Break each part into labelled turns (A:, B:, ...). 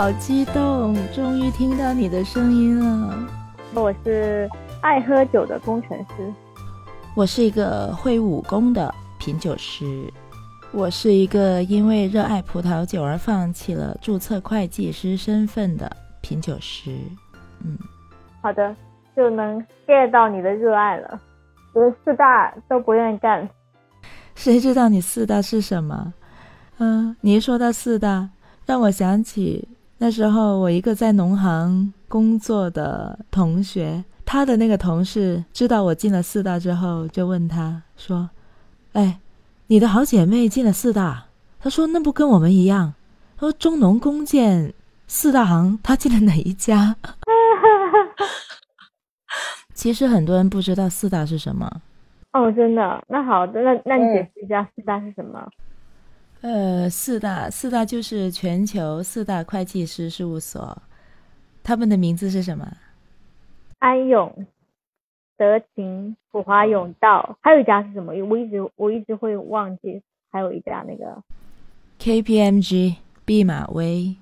A: 好激动，终于听到你的声音了。
B: 我是爱喝酒的工程师，
A: 我是一个会武功的品酒师，我是一个因为热爱葡萄酒而放弃了注册会计师身份的品酒师。嗯，
B: 好的，就能 get 到你的热爱了。我四大都不愿意干，
A: 谁知道你四大是什么？嗯，你一说到四大，让我想起那时候我一个在农行工作的同学，他的那个同事知道我进了四大之后，就问他说：“哎，你的好姐妹进了四大？”他说：“那不跟我们一样？”他说：“中农工建四大行，他进了哪一家？” 其实很多人不知道四大是什么。
B: 哦，真的？那好的，那那你解释一下四大是什么？
A: 呃，四大四大就是全球四大会计师事务所，他们的名字是什么？
B: 安永、德勤、普华永道，还有一家是什么？我一直我一直会忘记，还有一家那个
A: KPMG 毕马威。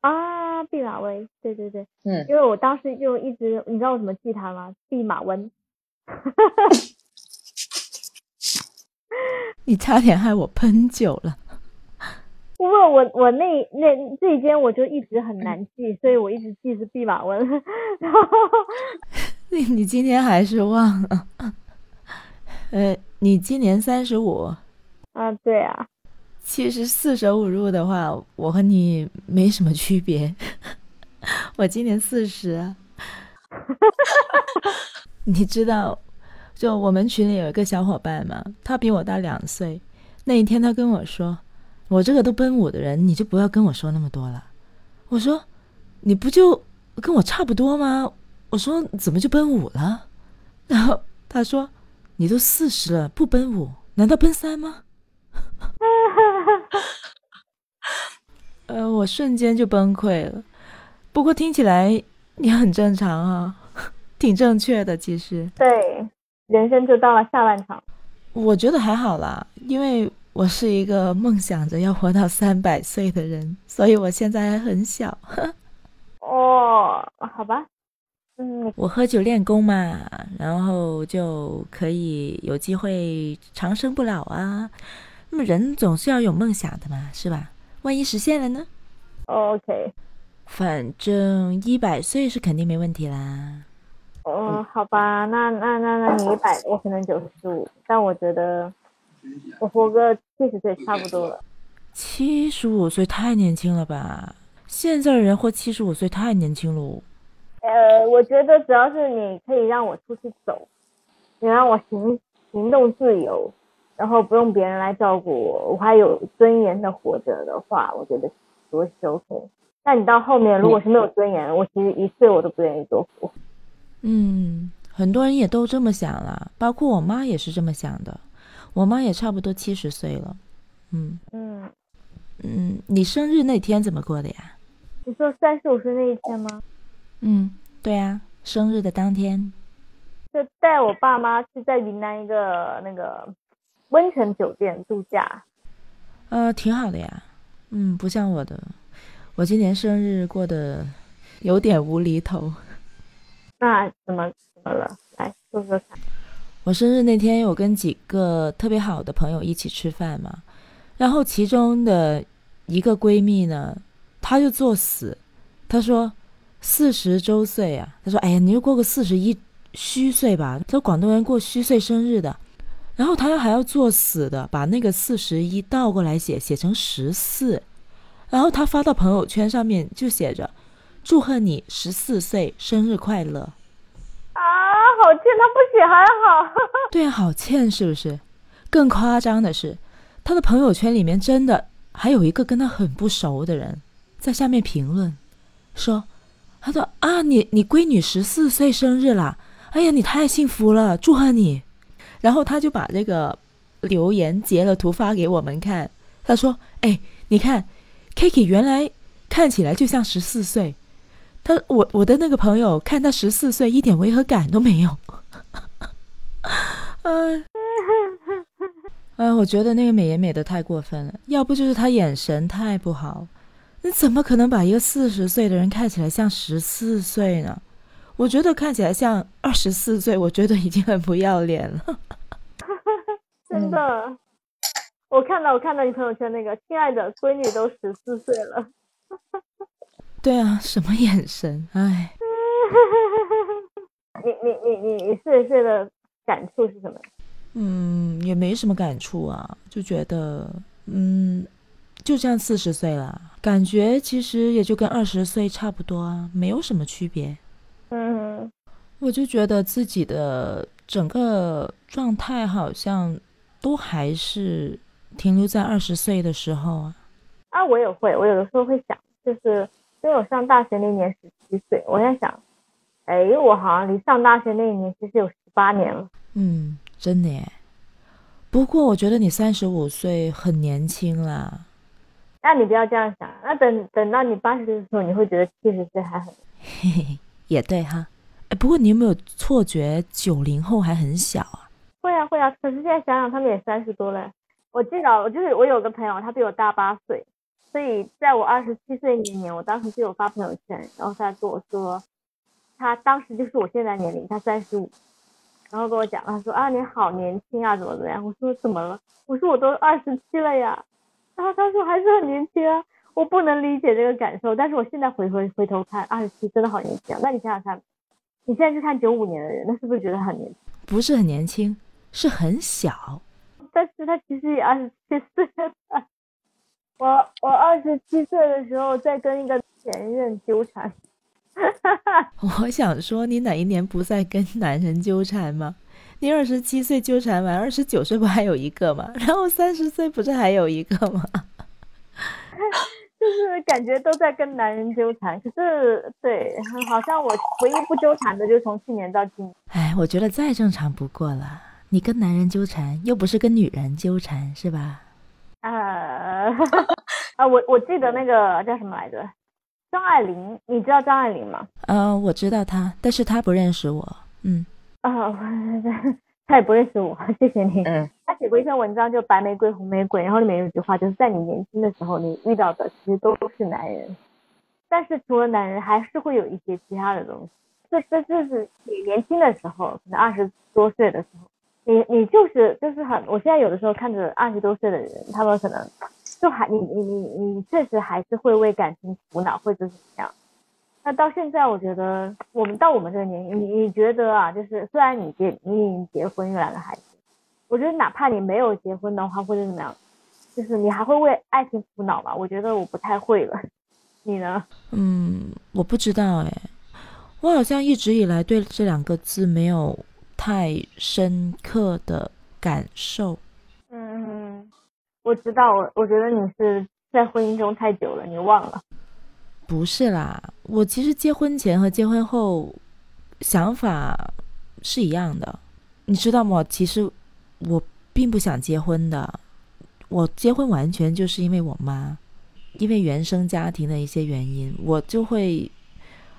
B: 啊，毕马威，对对对，嗯，因为我当时就一直，你知道我怎么记他吗？毕马温，
A: 你差点害我喷酒了。
B: 不过我我那那这一间我就一直很难记，所以我一直记是弼马温。然后
A: 你你今天还是忘了？呃，你今年三十五？
B: 啊，对啊。
A: 其实四舍五入的话，我和你没什么区别。我今年四十，你知道，就我们群里有一个小伙伴嘛，他比我大两岁。那一天他跟我说：“我这个都奔五的人，你就不要跟我说那么多了。”我说：“你不就跟我差不多吗？”我说：“怎么就奔五了？”然 后他说：“你都四十了，不奔五，难道奔三吗？” 呃，我瞬间就崩溃了。不过听起来你很正常啊，挺正确的。其实，
B: 对，人生就到了下半场。
A: 我觉得还好啦，因为我是一个梦想着要活到三百岁的人，所以我现在还很小。
B: 哦，好吧。嗯，
A: 我喝酒练功嘛，然后就可以有机会长生不老啊。那么人总是要有梦想的嘛，是吧？万一实现了呢
B: ？OK，
A: 反正一百岁是肯定没问题啦。
B: 哦，好吧，那那那那你一百，我可能九十五，但我觉得我活个七十岁差不多了。
A: 七十五岁太年轻了吧？现在人活七十五岁太年轻了。
B: 呃，我觉得主要是你可以让我出去走，你让我行行动自由。然后不用别人来照顾我，我还有尊严的活着的话，我觉得多是 OK。但你到后面如果是没有尊严，我其实一岁我都不愿意多活。
A: 嗯，很多人也都这么想了，包括我妈也是这么想的。我妈也差不多七十岁了。嗯嗯嗯，你生日那天怎么过的呀？
B: 你说三十五岁那一天吗？
A: 嗯，对啊，生日的当天。
B: 就带我爸妈去在云南一个那个。温泉酒店度假，
A: 呃，挺好的呀。嗯，不像我的，我今年生日过得有点无厘头。
B: 那怎么怎么了？来说说看。
A: 我生日那天，我跟几个特别好的朋友一起吃饭嘛，然后其中的一个闺蜜呢，她就作死，她说四十周岁啊，她说哎呀，你就过个四十一虚岁吧。她说广东人过虚岁生日的。然后他还要作死的把那个四十一倒过来写，写成十四，然后他发到朋友圈上面就写着“祝贺你十四岁生日快乐”。
B: 啊，好贱，他不写还好。
A: 对啊，好欠是不是？更夸张的是，他的朋友圈里面真的还有一个跟他很不熟的人在下面评论，说：“他说啊，你你闺女十四岁生日啦，哎呀，你太幸福了，祝贺你。”然后他就把这个留言截了图发给我们看，他说：“哎，你看，Kiki 原来看起来就像十四岁，他我我的那个朋友看他十四岁一点违和感都没有。”嗯，啊，我觉得那个美颜美的太过分了，要不就是他眼神太不好，你怎么可能把一个四十岁的人看起来像十四岁呢？我觉得看起来像二十四岁，我觉得已经很不要脸了。
B: 真的，我看到我看到你朋友圈那个，亲爱的闺女都十四岁了。
A: 对啊，什么眼神？哎，
B: 你你你你你四十岁的感触是什么？
A: 嗯，也没什么感触啊，就觉得嗯，就这样四十岁了，感觉其实也就跟二十岁差不多啊，没有什么区别。
B: 嗯，
A: 我就觉得自己的整个状态好像都还是停留在二十岁的时候啊。
B: 啊，我也会，我有的时候会想，就是因为我上大学那年十七岁，我在想，哎，我好像离上大学那一年其实有十八年了。
A: 嗯，真的耶。不过我觉得你三十五岁很年轻啦。
B: 那你不要这样想，那等等到你八十岁的时候，你会觉得七十岁还很。
A: 嘿嘿。也对哈，哎，不过你有没有错觉九零后还很小啊？
B: 会啊会啊，可是现在想想，他们也三十多了。我记得，我就是我有个朋友，他比我大八岁，所以在我二十七岁那年，我当时就有发朋友圈，然后他跟我说，他当时就是我现在年龄，他三十五，然后跟我讲，他说啊你好年轻啊，怎么怎么样？我说怎么了？我说我都二十七了呀，然后他说还是很年轻啊。我不能理解这个感受，但是我现在回回回头看，二十七真的好年轻。那你想想看，你现在去看九五年的人，那是不是觉得很年轻？
A: 不是很年轻，是很小。
B: 但是他其实也二十七岁了。我我二十七岁的时候在跟一个前任纠缠。
A: 我想说，你哪一年不再跟男人纠缠吗？你二十七岁纠缠完，二十九岁不还有一个吗？然后三十岁不是还有一个吗？
B: 就是感觉都在跟男人纠缠，可是对，好像我唯一不纠缠的，就从去年到今年。
A: 哎，我觉得再正常不过了。你跟男人纠缠，又不是跟女人纠缠，是吧？
B: 呃，啊，我我记得那个叫什么来着，张爱玲，你知道张爱玲吗？
A: 呃，我知道她，但是她不认识我。嗯。
B: 啊，她也不认识我，谢谢你。嗯。她写过一篇文章，就白玫瑰红玫瑰，然后里面有一句话，就是在你年轻的时候，你遇到的其实都是男人，但是除了男人，还是会有一些其他的东西。这这就是你年轻的时候，可能二十多岁的时候，你你就是就是很，我现在有的时候看着二十多岁的人，他们可能就还你你你你确实还是会为感情苦恼或者怎么样。那到现在，我觉得我们到我们这个年龄，你你觉得啊，就是虽然你结你已经结婚有两个孩子。我觉得哪怕你没有结婚的话，或者怎么样，就是你还会为爱情苦恼吗？我觉得我不太会了，你呢？
A: 嗯，我不知道哎，我好像一直以来对这两个字没有太深刻的感受。
B: 我知道，我我觉得你是在婚姻中太久了，你忘了？
A: 不是啦，我其实结婚前和结婚后想法是一样的，你知道吗？其实。我并不想结婚的，我结婚完全就是因为我妈，因为原生家庭的一些原因，我就会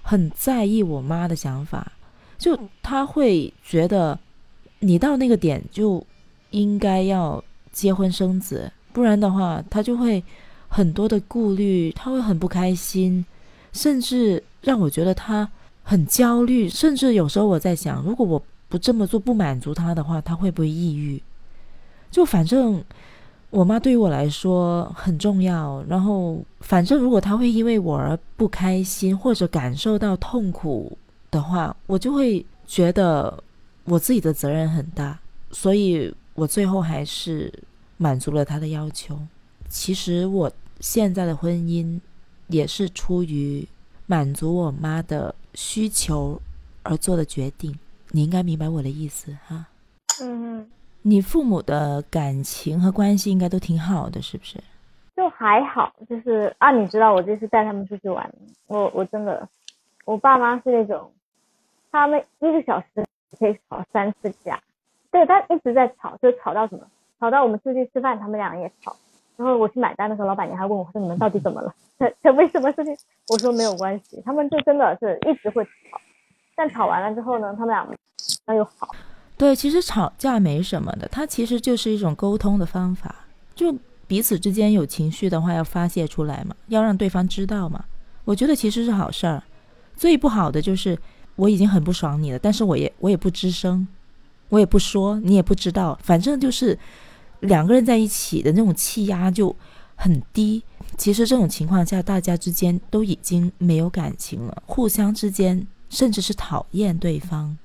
A: 很在意我妈的想法，就她会觉得你到那个点就应该要结婚生子，不然的话，她就会很多的顾虑，她会很不开心，甚至让我觉得她很焦虑，甚至有时候我在想，如果我。不这么做不满足他的话，他会不会抑郁？就反正我妈对于我来说很重要。然后反正如果他会因为我而不开心或者感受到痛苦的话，我就会觉得我自己的责任很大。所以我最后还是满足了他的要求。其实我现在的婚姻也是出于满足我妈的需求而做的决定。你应该明白我的意思哈。
B: 嗯，
A: 你父母的感情和关系应该都挺好的，是不是？
B: 就还好，就是啊，你知道我这次带他们出去玩，我我真的，我爸妈是那种，他们一个小时可以吵三次架，对，但一直在吵，就吵到什么？吵到我们出去吃饭，他们两个也吵。然后我去买单的时候，老板娘还问我说：“你们到底怎么了？这这为什么事情？”我说：“没有关系。”他们就真的是一直会吵。但吵完了之后呢，他们俩那又好。
A: 对，其实吵架没什么的，它其实就是一种沟通的方法。就彼此之间有情绪的话要发泄出来嘛，要让对方知道嘛。我觉得其实是好事儿。最不好的就是我已经很不爽你了，但是我也我也不吱声，我也不说，你也不知道，反正就是两个人在一起的那种气压就很低。其实这种情况下，大家之间都已经没有感情了，互相之间甚至是讨厌对方，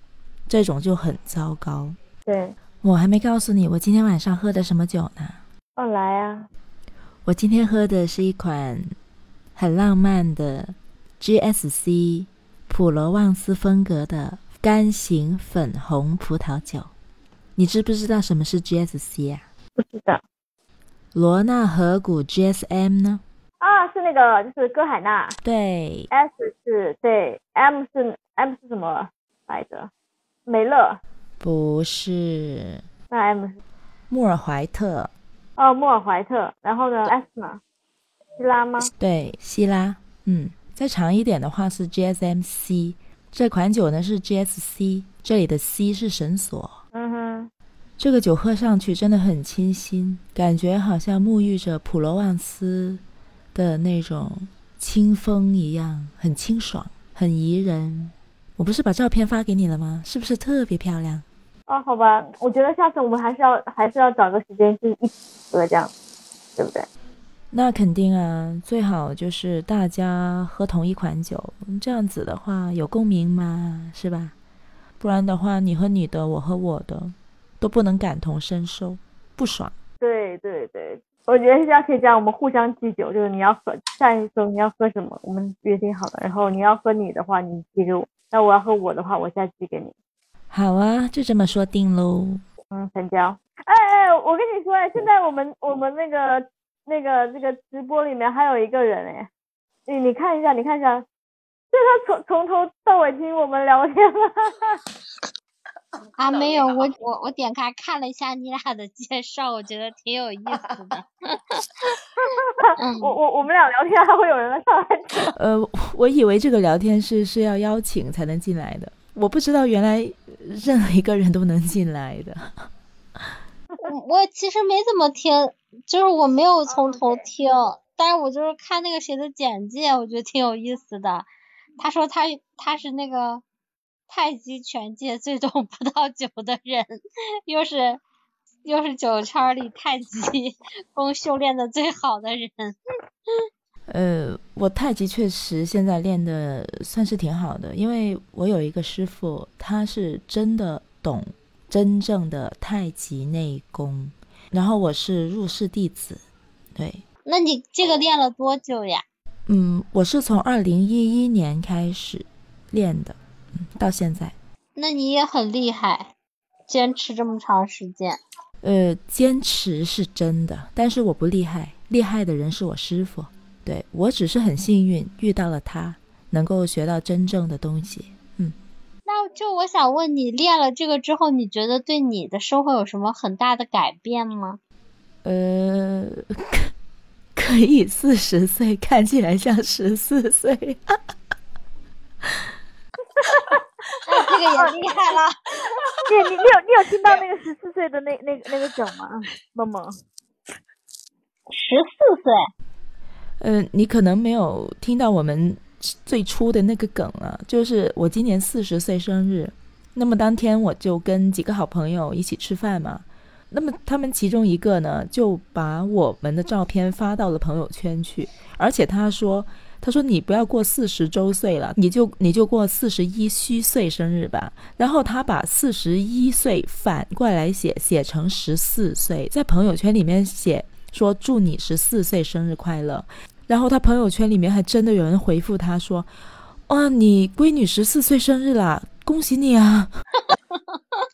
A: 这种就很糟糕。
B: 对，
A: 我还没告诉你，我今天晚上喝的什么酒呢？
B: 哦，来啊！
A: 我今天喝的是一款很浪漫的 GSC 普罗旺斯风格的干型粉红葡萄酒。你知不知道什么是 GSC 啊？
B: 不知道。
A: 罗纳河谷 GSM 呢？
B: 啊，是那个，就是歌海娜。
A: 对。
B: S 是对，M 是 M 是什么来着？梅勒。
A: 不是。
B: 那 M 是？
A: 穆尔怀特。
B: 哦，穆尔怀特。然后呢？S 呢？希拉吗？
A: 对，希拉。嗯，再长一点的话是 GSMC。这款酒呢是 GSC，这里的 C 是绳索。
B: 嗯哼。
A: 这个酒喝上去真的很清新，感觉好像沐浴着普罗旺斯的那种清风一样，很清爽，很宜人。我不是把照片发给你了吗？是不是特别漂亮？
B: 哦，好吧，我觉得下次我们还是要还是要找个时间去一起喝，这样，对不对？
A: 那肯定啊，最好就是大家喝同一款酒，这样子的话有共鸣嘛，是吧？不然的话，你喝你的，我喝我的。都不能感同身受，不爽。
B: 对对对，我觉得这样可以这样，我们互相寄酒，就是你要喝，下一周你要喝什么，我们约定好了。然后你要喝你的话，你寄给我；那我要喝我的话，我再寄给你。
A: 好啊，就这么说定喽。
B: 嗯，成交。哎哎，我跟你说哎，现在我们我们那个那个那个直播里面还有一个人哎，你你看一下，你看一下，就他从从头到尾听我们聊天了。
C: 啊，没有，我我我点开看了一下你俩的介绍，我觉得挺有意思的。
B: 我我我们俩聊天还会有人来上来？
A: 呃，我以为这个聊天是是要邀请才能进来的，我不知道原来任何一个人都能进来的。
C: 我其实没怎么听，就是我没有从头听，但是我就是看那个谁的简介，我觉得挺有意思的。他说他他是那个。太极拳界最懂葡萄酒的人，又是又是酒圈里太极 功修炼的最好的人。
A: 呃，我太极确实现在练的算是挺好的，因为我有一个师傅，他是真的懂真正的太极内功，然后我是入室弟子。对，
C: 那你这个练了多久呀？
A: 嗯，我是从二零一一年开始练的。到现在，
C: 那你也很厉害，坚持这么长时间。
A: 呃，坚持是真的，但是我不厉害，厉害的人是我师傅。对我只是很幸运遇到了他，能够学到真正的东西。
C: 就我想问你，练了这个之后，你觉得对你的生活有什么很大的改变吗？
A: 呃，可以四十岁看起来像十四岁。
C: 哈哈哈这个也厉害了，
B: 你你你有你有听到那个十四岁的那那那个梗吗？梦梦，
C: 十四岁，
A: 嗯，你可能没有听到我们最初的那个梗啊，就是我今年四十岁生日，那么当天我就跟几个好朋友一起吃饭嘛，那么他们其中一个呢就把我们的照片发到了朋友圈去，而且他说。他说：“你不要过四十周岁了，你就你就过四十一虚岁生日吧。”然后他把四十一岁反过来写，写成十四岁，在朋友圈里面写说：“祝你十四岁生日快乐。”然后他朋友圈里面还真的有人回复他说：“哇，你闺女十四岁生日啦，恭喜你啊！”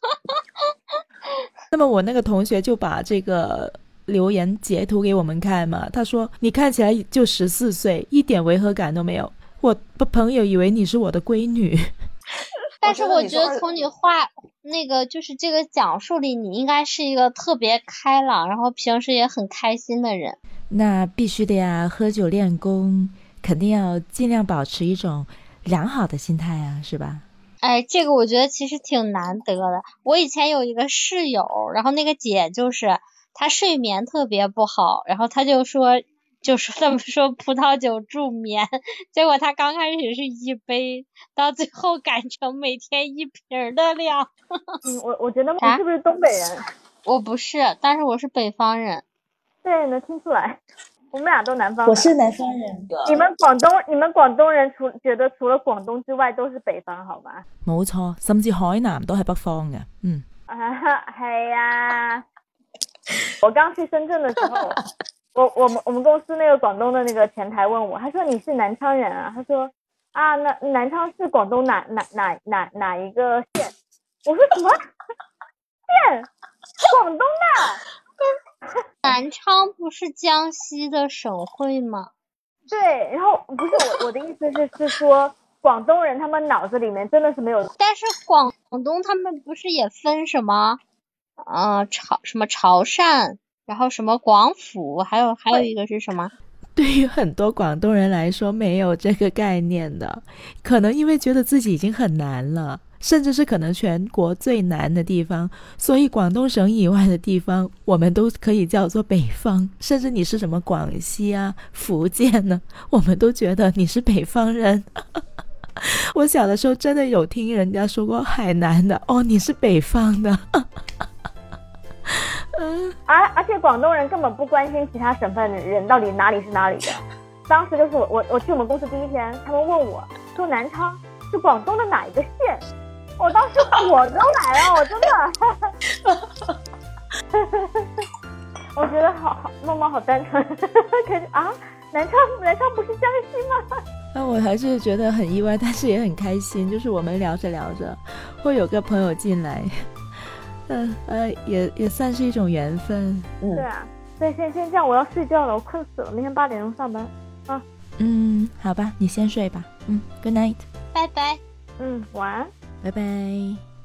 A: 那么我那个同学就把这个。留言截图给我们看嘛？他说：“你看起来就十四岁，一点违和感都没有。我朋友以为你是我的闺女。”
C: 但是我觉得从你话那个就是这个讲述里，你应该是一个特别开朗，然后平时也很开心的人。
A: 那必须的呀，喝酒练功，肯定要尽量保持一种良好的心态啊，是吧？
C: 哎，这个我觉得其实挺难得的。我以前有一个室友，然后那个姐就是。她睡眠特别不好，然后她就说，就是这么说葡萄酒助眠，结果她刚开始是一杯，到最后改成每天一瓶的量。
B: 嗯，我我觉得你是不是东北人？
C: 我不是，但是我是北方人。
B: 对，能听出来。我们俩都南方的。
D: 我是南方人的。
B: 你们广东，你们广东人除觉得除了广东之外都是北方，好吧？
A: 冇错，甚至海南都係北方嘅。嗯，
B: 啊，係啊。我刚去深圳的时候，我我们我们公司那个广东的那个前台问我，他说你是南昌人啊？他说啊，南南昌是广东哪哪哪哪哪一个县？我说什么 县？广东的。
C: 南昌不是江西的省会吗？
B: 对，然后不是我我的意思是是说广东人他们脑子里面真的是没有。
C: 但是广东他们不是也分什么，呃潮什么潮汕，然后什么广府，还有还有一个是什麼？
A: 对于很多广东人来说，没有这个概念的，可能因为觉得自己已经很难了。甚至是可能全国最难的地方，所以广东省以外的地方，我们都可以叫做北方。甚至你是什么广西啊、福建呢，我们都觉得你是北方人。我小的时候真的有听人家说过海南的，哦，你是北方的。
B: 嗯，而而且广东人根本不关心其他省份的人到底哪里是哪里的。当时就是我我我去我们公司第一天，他们问我说南昌是广东的哪一个县？我当时火都来了，我真的，我觉得好好梦梦好单纯，可是啊，南昌南昌不是江西吗？
A: 那我还是觉得很意外，但是也很开心，就是我们聊着聊着，会有个朋友进来，嗯呃，也也算是一种缘分。
B: 嗯，对啊，所以先先这样，我要睡觉了，我困死了，明天八点钟上班啊。
A: 嗯，好吧，你先睡吧。嗯，Good night，
C: 拜拜。
B: 嗯，晚安。
A: 拜拜。